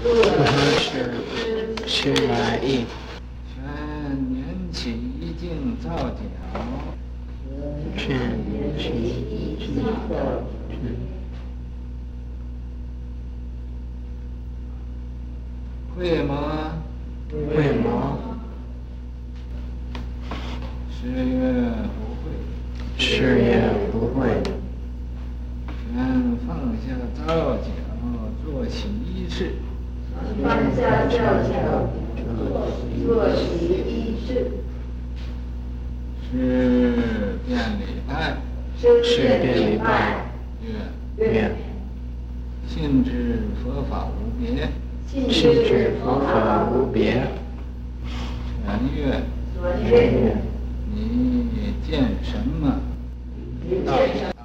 不合适吃来意。劝缘起净造脚，劝缘起净造脚。会吗？会吗？是。曰不会。是。曰不会。劝放下造脚，做洗衣事。放下造脚，做洗衣事。是遍礼拜。是遍礼拜。月月。信知佛法无别。信知佛法无别。全月。全月。你见什么？道道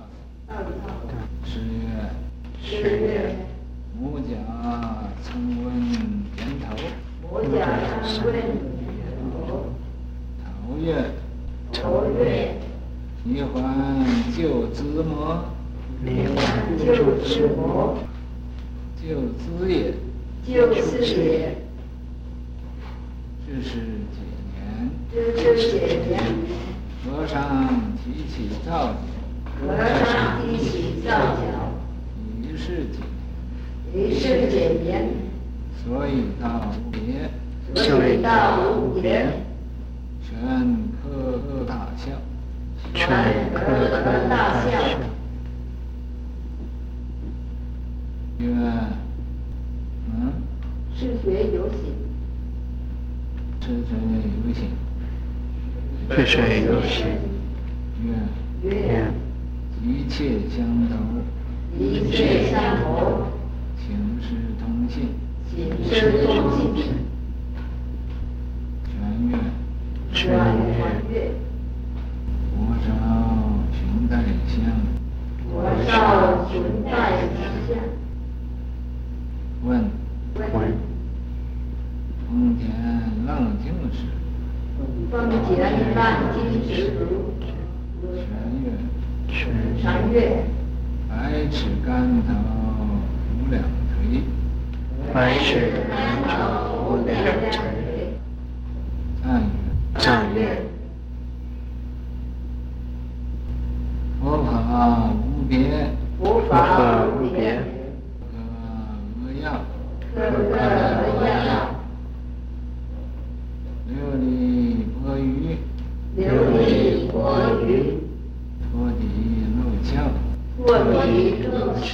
托底露窍。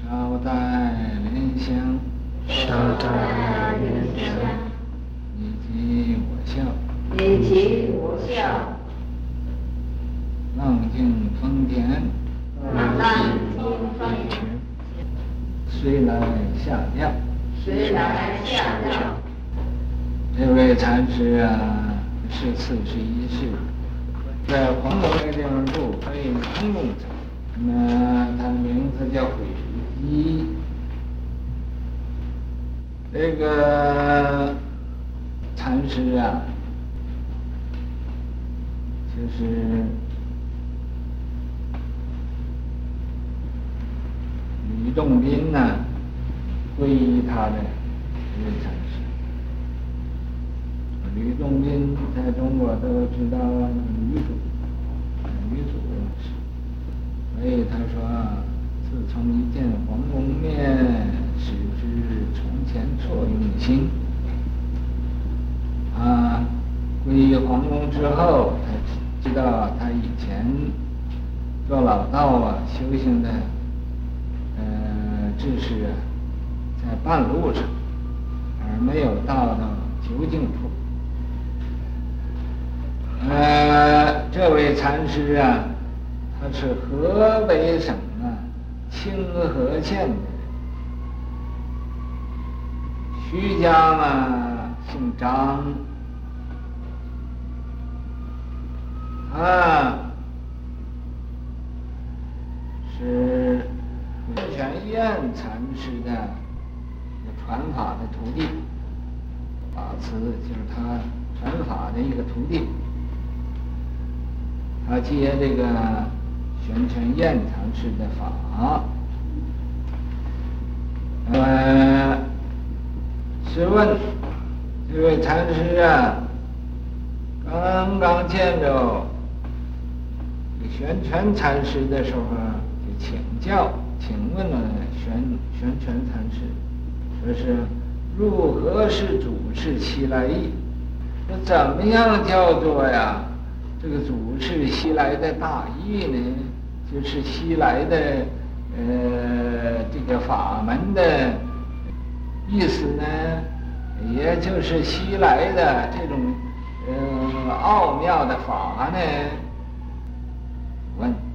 稍待莲香。稍待莲香。你即我笑。你即我笑。浪尽风田。浪尽风田。虽来下诏。虽来下诏。这位禅师啊，是次是一世，在黄龙那个地方住，可以空中禅。那他的名字叫慧基。这个禅师啊，就是。吕洞宾呢，皈依他的这位禅师。吕洞宾在中国都知道女主，女主，所以他说，自从一见黄公面，始知从前错用心。啊，皈依黄公之后，才知道他以前做老道啊，修行的。呃，只是在半路上，而没有到到究竟处。呃，这位禅师啊，他是河北省啊清河县的人，徐家嘛姓张，啊，是。智泉院禅师的传法的徒弟，法慈就是他传法的一个徒弟，他接这个玄泉偃禅师的法，呃，试问这位禅师啊，刚刚见着玄泉禅师的时候，就请教，请问了玄玄泉禅师，说是如何是主持西来意？那怎么样叫做呀？这个主持西来的大意呢？就是西来的呃这个法门的意思呢，也就是西来的这种呃奥妙的法呢？问。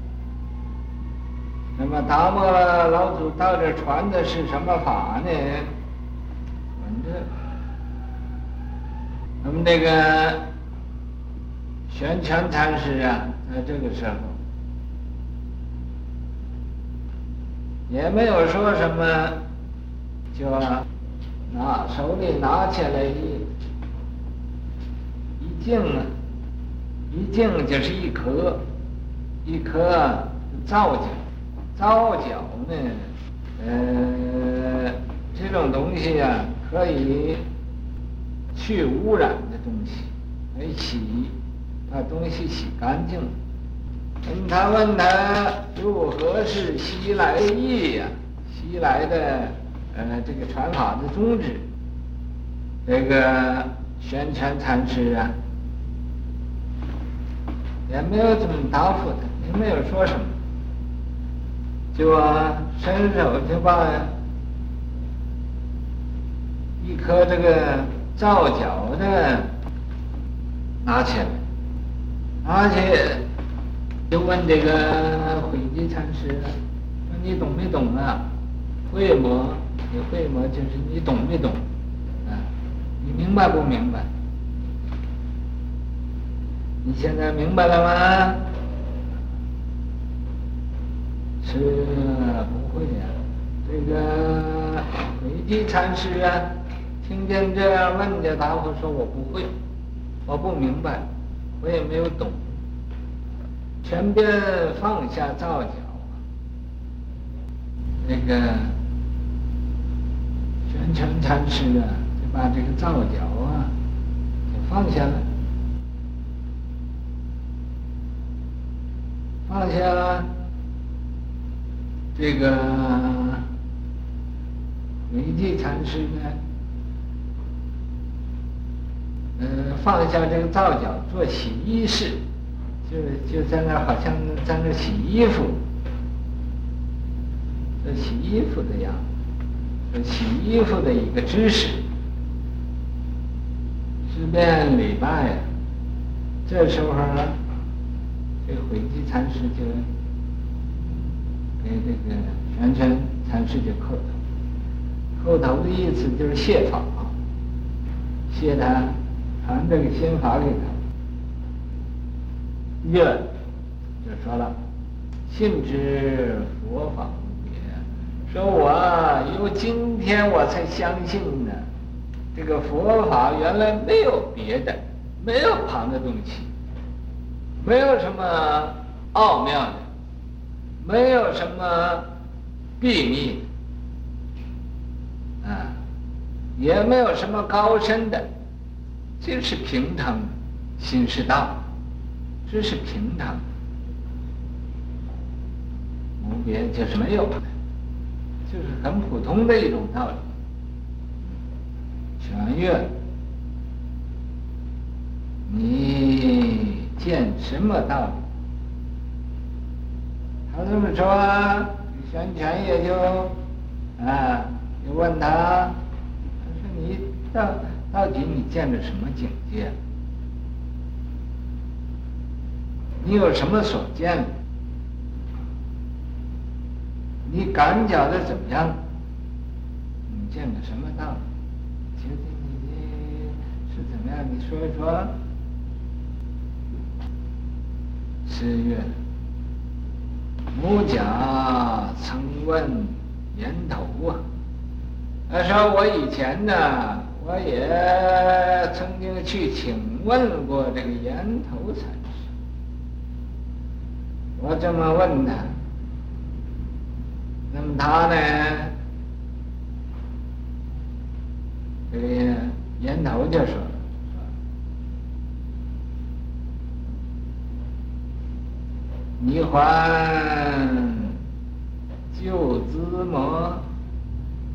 那么达摩老祖到这传的是什么法呢？问这。那么那个玄泉禅师啊，在这个时候也没有说什么，就拿手里拿起来一一镜啊，一镜就是一颗，一颗造起来，皂角呢，呃，这种东西呀、啊，可以。去污染的东西，来洗，把东西洗干净。问他问他如何是西来意呀？西来的呃这个传法的宗旨。这个玄泉禅师啊，也没有怎么答复他，也没有说什么，就伸手就把一颗这个。皂角的拿起来，拿起就问这个慧寂禅师：“说你懂没懂啊？会摸，你会摸，就是你懂没懂？啊，你明白不明白？你现在明白了吗？是不会呀、这个慧寂禅师啊。”听见这样问的，答复说：“我不会，我不明白，我也没有懂。”全边放下皂角，那个玄泉禅师啊，就把这个皂角啊，就放下了，放下了，这个慧寂禅师呢？嗯，放下这个皂角做洗衣事，就就在那好像在那洗衣服，做洗衣服的样子，洗衣服的一个姿势，十遍礼拜。这时候呢，这个慧寂禅师就给这个玄泉禅师就叩头，叩头的意思就是谢法，谢他。传这个心法给他，愿就说了，信知佛法无别，说我由今天我才相信呢，这个佛法原来没有别的，没有旁的东西，没有什么奥妙的，没有什么秘密，啊，也没有什么高深的。就是平等，心是道，这是平等，无别就是没有，就是很普通的一种道理。全月，你见什么道理？他这么说，玄泉也就啊，就问他，他说你到。到底你见着什么境界？你有什么所见？你感觉的怎么样？你见的什么道理？究竟你是怎么样？你说一说。十月，母甲曾问岩头啊，他说我以前呢。我也曾经去请问过这个岩头禅师，我这么问他，那么他呢这个源头就说你还旧资磨，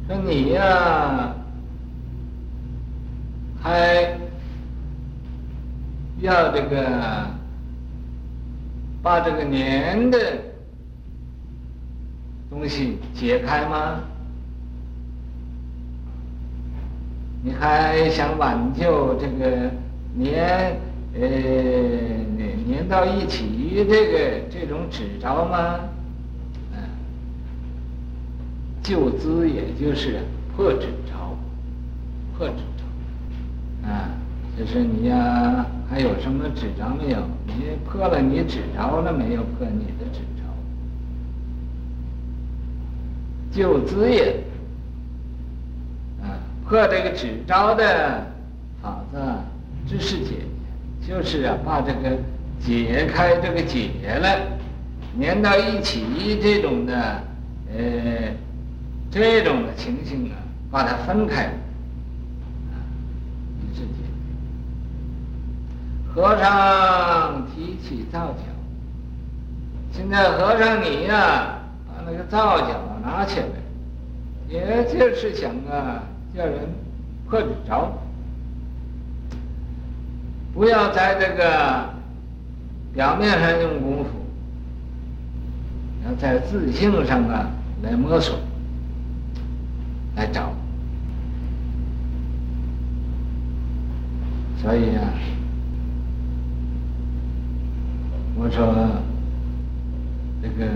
说你呀、还要这个把这个年的东西解开吗？你还想挽救这个年呃粘到一起这个这种纸招吗？嗯，旧资也就是破纸招，破纸招，啊，就是你呀，还有什么纸招没有？你破了你纸招了没有？破你的纸招，旧资也。破这个纸招的法子，知是解，就是啊，把这个解开这个结了，粘到一起这种的，呃，这种的情形啊，把它分开，啊，知是解。和尚提起皂角，现在和尚你呀、把那个皂角拿起来，也就是想啊。叫人破纸招，不要在这个表面上用功夫，要在自性上啊来摸索，来找。所以啊，我说这个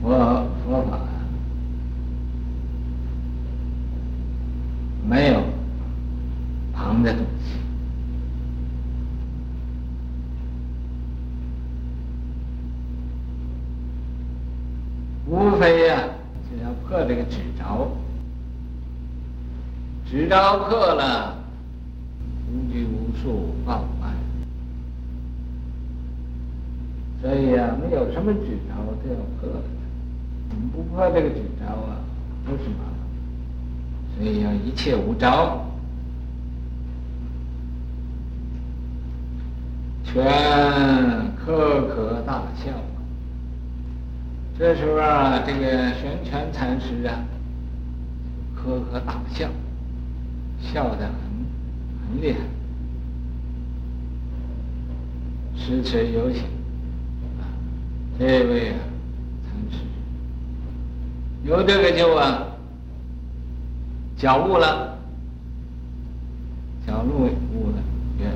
佛佛法。没有旁的东西，无非呀、就要破这个纸招，纸招破了，无拘无束报无碍。所以呀、啊，没有什么纸招都要破了，我们不破这个纸招啊，都是麻烦。所以要一切无招，全呵呵大笑。这时候啊，这个玄泉禅师啊，呵呵大笑，笑得很很厉害。时迟有请啊，这位啊，禅师有这个就啊。觉悟了，觉悟悟了，也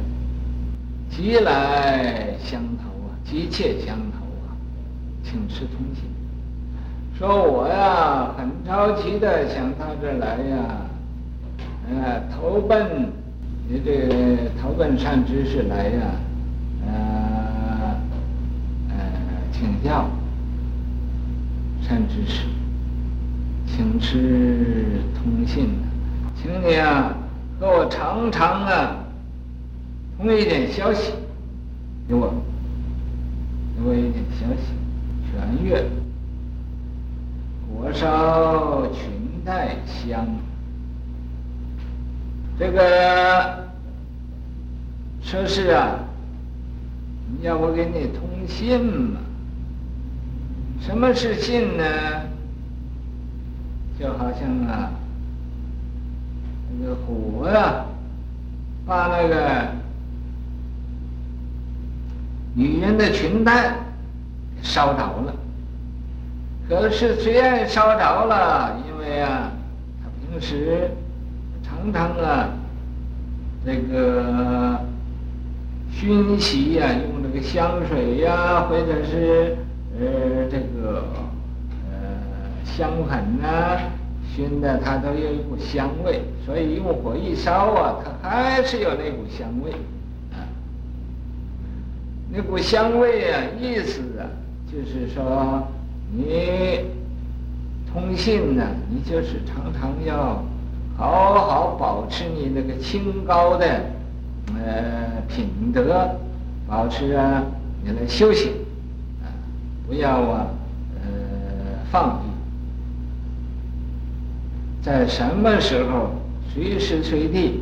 急来相投啊，急切相投，请示通信，说我呀很着急的想到这儿来呀，呃，投奔你这投奔善知识来呀，呃呃，请教善知识。请示通信，请你啊，和我常常啊，通一点消息，给我，给我一点消息，全月，火烧裙带香，这个说是啊，要我给你通信嘛？什么是信呢？就好像啊，那个火呀，把那个女人的裙带烧着了。可是虽然烧着了，因为啊，他平时常常啊，这个熏洗呀，用这个香水呀，或者是呃这个呃。香粉啊，熏的它都有一股香味，所以用火一烧啊，它还是有那股香味，啊，那股香味啊，意思啊，就是说你通信呢，你就是常常要好好保持你那个清高的呃品德，保持啊你的修行，啊，不要啊呃放逸。在什么时候随时随地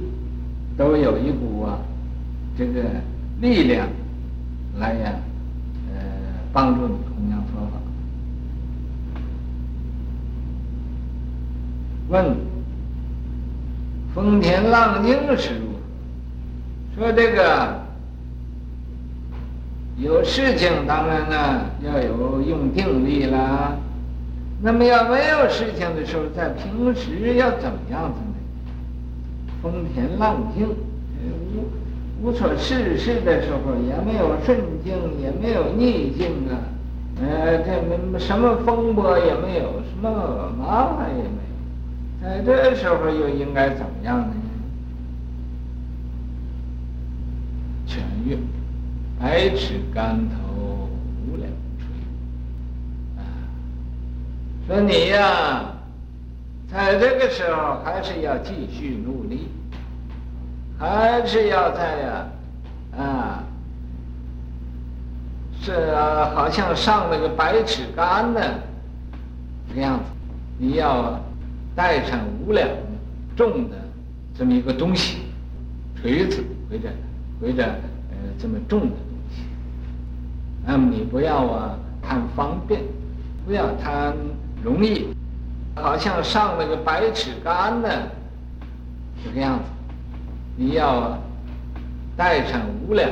都有一股啊这个力量来呀，帮助你弘扬佛法。问：风平浪静时如何？说这个有事情，当然呢要有用定力啦。那么要没有事情的时候，在平时要怎么样子呢？风平浪静，无无所事事的时候，也没有顺境，也没有逆境啊，呃，这没什么风波也没有，什么麻烦也没有，在这时候又应该怎么样呢？全月，百尺竿头无两垂，啊，说你呀。在这个时候，还是要继续努力，还是要在呀，啊，是啊，好像上了个百尺竿呢，这个样子，你要带上五两重的这么一个东西，锤子或者或者呃这么重的东西，那么你不要啊贪方便，不要贪容易。好像上了个百尺竿呢，这个样子，你要带上五两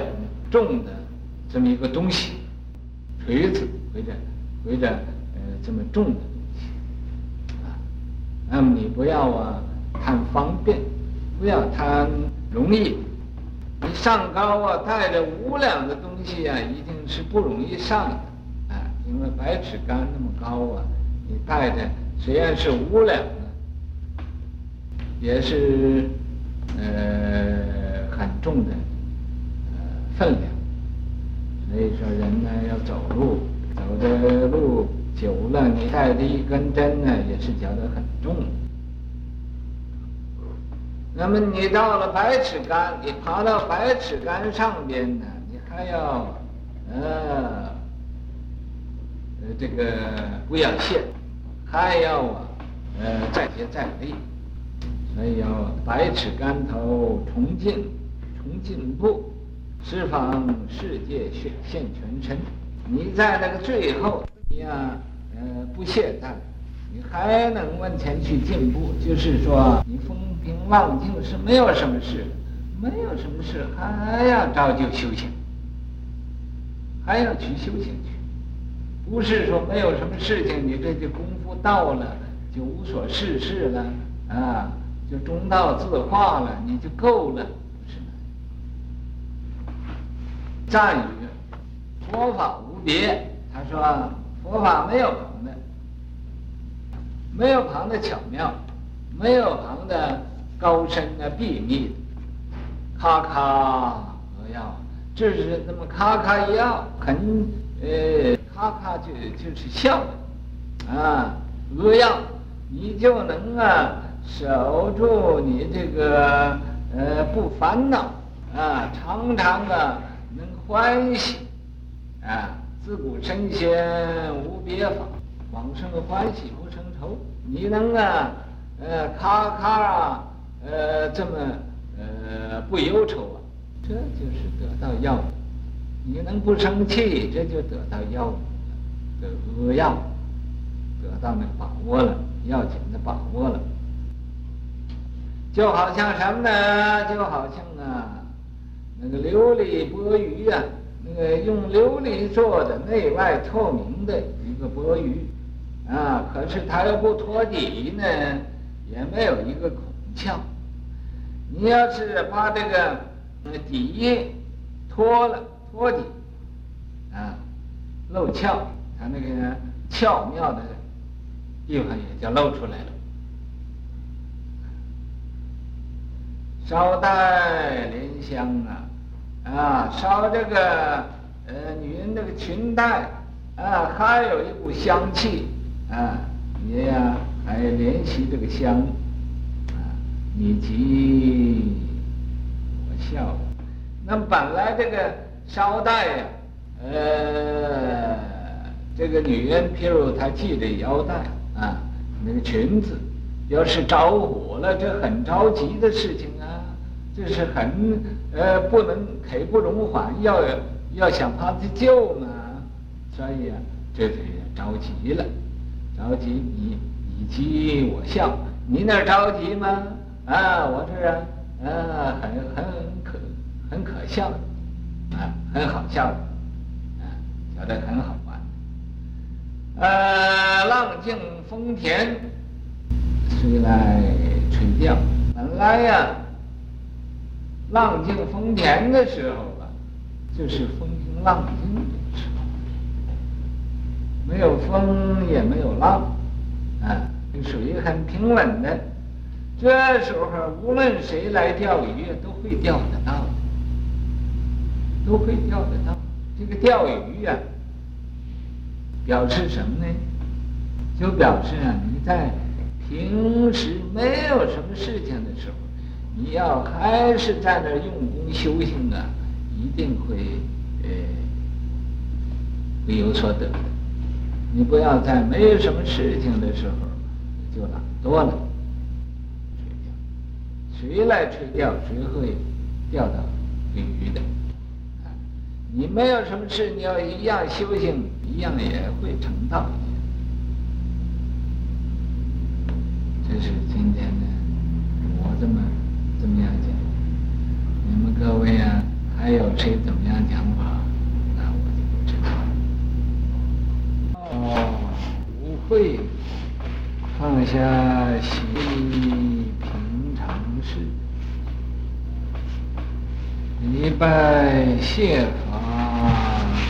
重的这么一个东西，锤子或者或者呃这么重的东西，啊，那么你不要啊贪方便，不要贪容易，你上高啊带着五两的东西啊，一定是不容易上的，啊，因为百尺竿那么高啊，你带着。虽然是五两的，也是呃很重的呃分量。所以说人呢要走路，走的路久了，你带着一根针呢也是觉得很重。那么你到了百尺竿，你爬到百尺竿上边呢，你还要呃呃这个不要懈。还要啊，呃，再接再厉，所以要百尺竿头重进，重进步，十方世界显现全身。你在那个最后，你呀、呃，不懈怠，你还能往前去进步。就是说，你风平浪静是没有什么事，没有什么事，还要照旧修行，还要去修行去。不是说没有什么事情，你这就功夫到了，就无所事事了，啊，就中道自化了，你就够了，不是吗？赞语佛法无别，他说佛法没有旁的，没有旁的巧妙，没有旁的高深的秘密，咔咔扼要，这是那么咔咔一要，很呃。咔咔就就是笑，啊，扼要，你就能啊守住你这个呃不烦恼啊，常常的能欢喜，啊，自古圣贤无别法，往生欢喜不生愁。你能啊呃咔咔啊呃这么呃不忧愁啊，这就是得到药物。你能不生气，这就得到要领的扼要，得到那把握了，要紧的把握了。就好像什么呢？就好像啊，那个琉璃钵盂啊，那个用琉璃做的内外透明的一个钵盂啊，可是它又不托底呢，也没有一个孔窍。你要是把这个底托了。托底，啊，露窍，它那个巧妙的地方也就露出来了。捎带莲香啊，啊，捎这个呃女人那个裙带啊，还有一股香气啊，你呀还怜惜这个香啊，你急我笑，那本来这个。捎带呀，呃，这个女人，譬如她系着腰带啊，那个裙子，要是着火了，这很着急的事情这是很呃不能刻不容缓，要要想法子救嘛，所以啊，这就着急了，着急你你急我笑，你那着急吗？啊，我这儿啊，啊很很可很可笑，啊很好笑，啊觉得很好玩，呃浪静风恬。吹来吹掉，本来呀，浪静风恬的时候啊，就是风平浪静的时候，没有风也没有浪，啊，水很平稳的。这时候无论谁来钓鱼，都会钓得到的，都会钓得到。这个钓鱼啊，表示什么呢？就表示啊，你在。平时没有什么事情的时候，你要还是在那儿用功修行啊，一定会呃会有所得。你不要在没有什么事情的时候就懒惰了，垂钓，谁来垂钓，谁会钓到鲤鱼的。你没有什么事，你要一样修行，一样也会成道。这是今天的，我这么怎么样讲，你们各位啊，还有谁怎么样讲法？那我就不知道了。哦，不会放下心平常事，礼拜谢法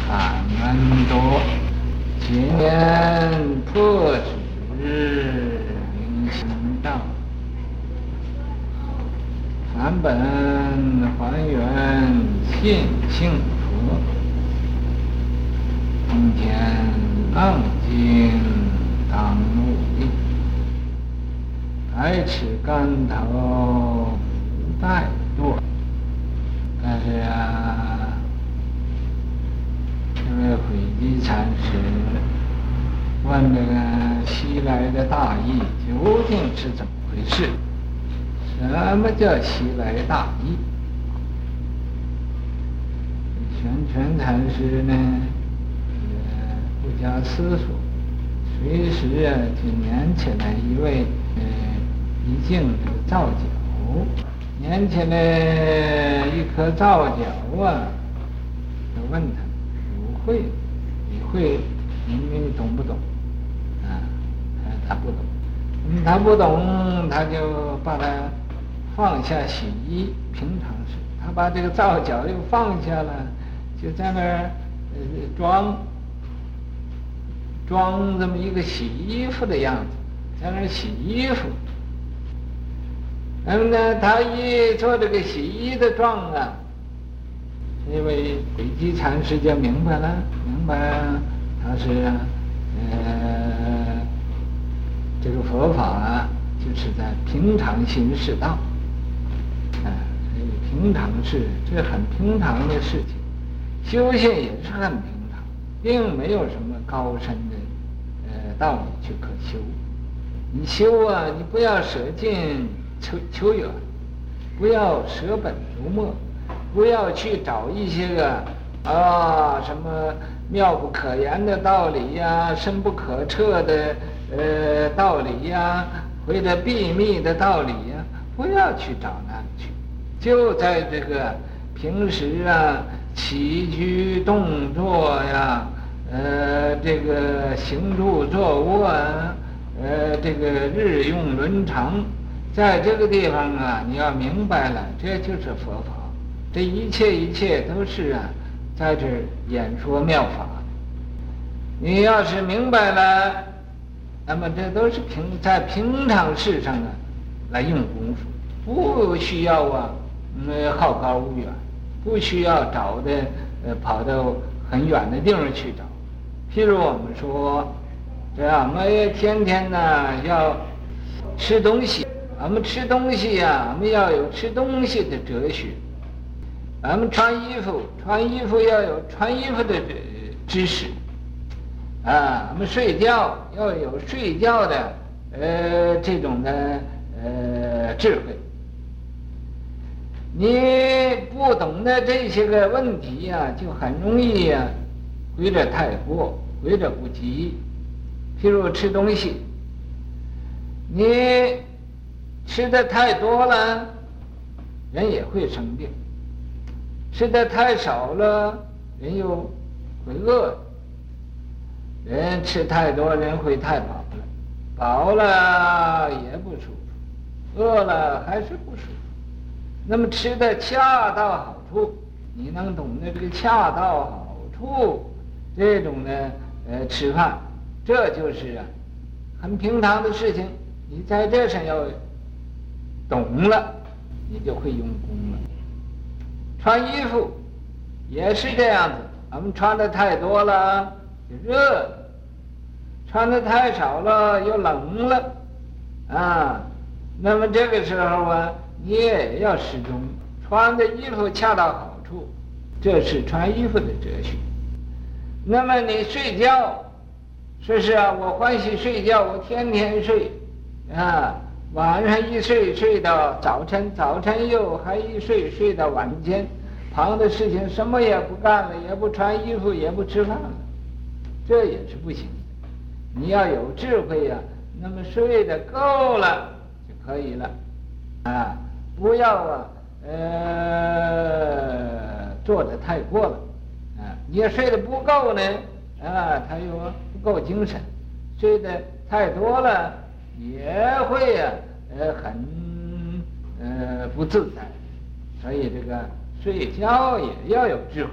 感恩多，今年破执。返本还原现性佛，今天浪静当努力，百尺竿头不怠惰。但是啊，这位慧基禅师问这个西来的大义究竟是怎么回事？什么叫西来大意？玄泉禅师呢，也不假思索，随时啊就拈起来一位呃一镜这个皂角，拈起来一颗皂角啊，就问他，不会，你会，你你懂不懂？啊，他不懂，他不懂，他就把他。放下洗衣，平常事。他把这个皂角又放下了，就在那儿呃装装这么一个洗衣服的样子，在那儿洗衣服。那么呢，他一做这个洗衣的状啊，这位慧基禅师就明白了，明白他是呃这个佛法啊，就是在平常心是道。平常事，这很平常的事情，修行也是很平常，并没有什么高深的呃道理去可修。你修啊，你不要舍近求求远，不要舍本逐末，不要去找一些个啊什么妙不可言的道理呀、深不可测的呃道理呀、或者秘密的道理呀、不要去找那。就在这个平时啊，起居动作呀，呃，这个行住坐卧啊，呃，这个日用伦常，在这个地方啊，你要明白了，这就是佛法。这一切一切都是啊，在这演说妙法。你要是明白了，那么这都是平在平常事上啊，来用功夫，不需要啊。嗯，好高骛远，不需要找的，呃，跑到很远的地方去找。譬如我们说，这样，我们天天呢要吃东西，我们吃东西呀，我们要有吃东西的哲学。我们穿衣服，穿衣服要有穿衣服的知识。啊，我们睡觉要有睡觉的，呃这种的呃智慧。你不懂得这些个问题呀、啊，就很容易呀、啊，挥之太过，挥之不及。譬如吃东西，你吃的太多了，人也会生病；吃的太少了，人又会饿。人吃太多，人会太饱了，饱了也不舒服，饿了还是不舒服。那么吃的恰到好处，你能懂得这个恰到好处这种呢呃吃饭，这就是啊很平常的事情。你在这上要懂了，你就会用功了。穿衣服也是这样子，我们穿的太多了就热，穿的太少了又冷了，啊，那么这个时候啊。你也要始终穿的衣服恰到好处，这是穿衣服的哲学。那么你睡觉，说是啊，我欢喜睡觉，我天天睡，啊，晚上一睡睡到早晨，早晨又还一睡睡到晚间，旁的事情什么也不干了，也不穿衣服，也不吃饭了，这也是不行的。你要有智慧呀，那么睡得够了就可以了，啊。不要啊，呃，做的太过了，啊，你要睡得不够呢，啊，他又不够精神，睡得太多了也会啊，呃，很呃不自在，所以这个睡觉也要有智慧，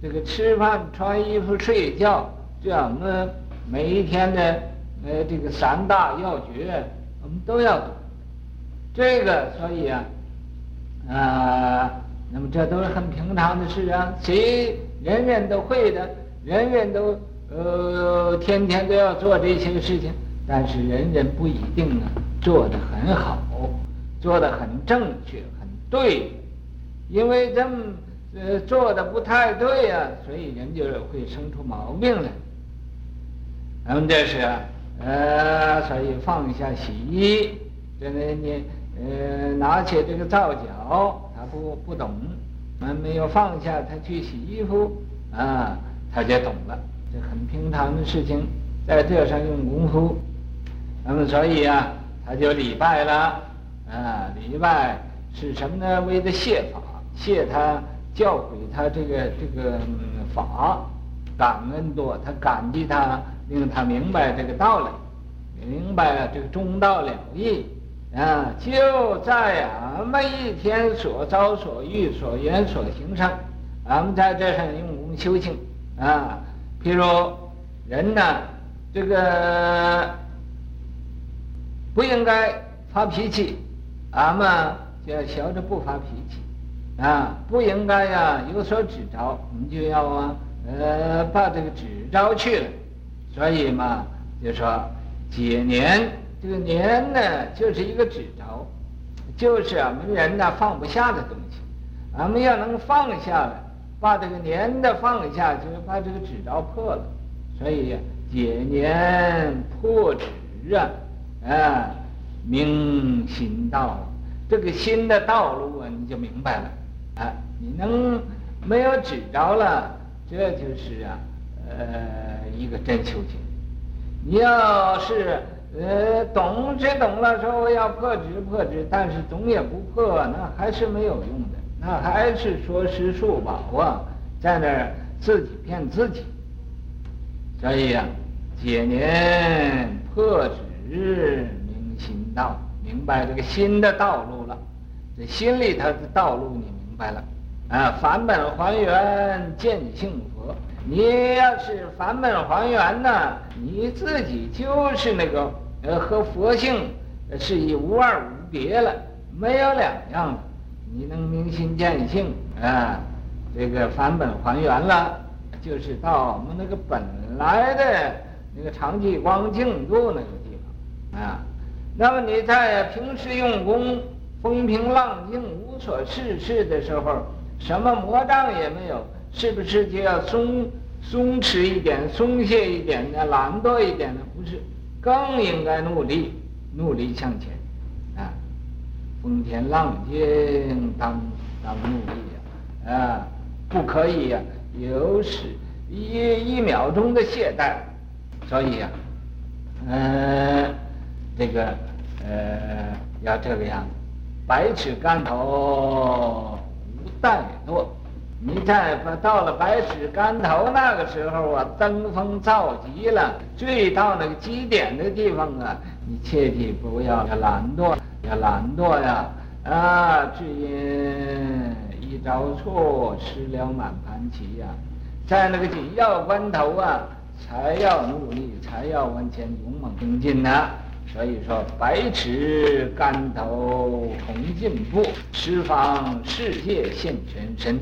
这个吃饭、穿衣服、睡觉这样的每一天的呃这个三大要诀，我们都要懂。这个，所以啊，啊、呃，那么这都是很平常的事啊，谁人人都会的，人人都呃天天都要做这些事情，但是人人不一定啊做得很好，做得很正确、很对，因为这么呃做的不太对、啊，所以人就会生出毛病来。那么这是啊，呃，所以放下洗衣，这个你。呃，拿起这个皂角，他不不懂，还没有放下，他去洗衣服，啊，他就懂了，这很平常的事情，在这上用功夫，那么所以啊，他就礼拜了，啊，礼拜是什么呢？为了谢法，谢他教诲他这个这个法，感恩多，他感激他，令他明白这个道理，明白这个中道了义。啊，就在俺们一天所遭所遇所缘所行上，俺们在这上用功修行啊。譬如人呢，这个不应该发脾气，俺们就要学着不发脾气啊。不应该呀有所指着，我们就要啊呃把这个指着去了。所以嘛，就说解年。这个年呢，就是一个指着，就是俺们人呢放不下的东西，俺们要能放下来，把这个年的放下，就是把这个指着破了。所以解年破指啊，啊，明心道，这个新的道路啊，你就明白了啊。你能没有指着了，这就是啊，呃，一个真修行。你要是。呃，懂是懂了，说我要破执破执，但是总也不破，那还是没有用的，那还是说是数宝啊，在那儿自己骗自己。所以呀、啊，解年破执明心道，明白这个新的道路了，这心里头的道路你明白了，啊，返本还原见性佛。你要是返本还原呢，你自己就是那个呃和佛性是一无二无别了，没有两样了。你能明心见性啊，这个返本还原了，就是到我们那个本来的那个常寂光净土那个地方啊。那么你在平时用功风平浪静无所事事的时候，什么魔障也没有。是不是就要松松弛一点、松懈一点的、懒惰一点的？不是，更应该努力，努力向前，啊，风平浪静当当努力呀，啊，不可以呀，有时一一秒钟的懈怠，所以呀，嗯，这个呃要这个样子，百尺竿头无怠惰。你再到了百尺竿头那个时候啊，登峰造极了，最到那个极点的地方啊，你切记不要要懒惰，要懒惰呀！啊，只因一朝错，失了满盘棋呀！在那个紧要关头啊，才要努力，才要往前勇猛精进呐！所以说，百尺竿头重进步，十方世界现全身。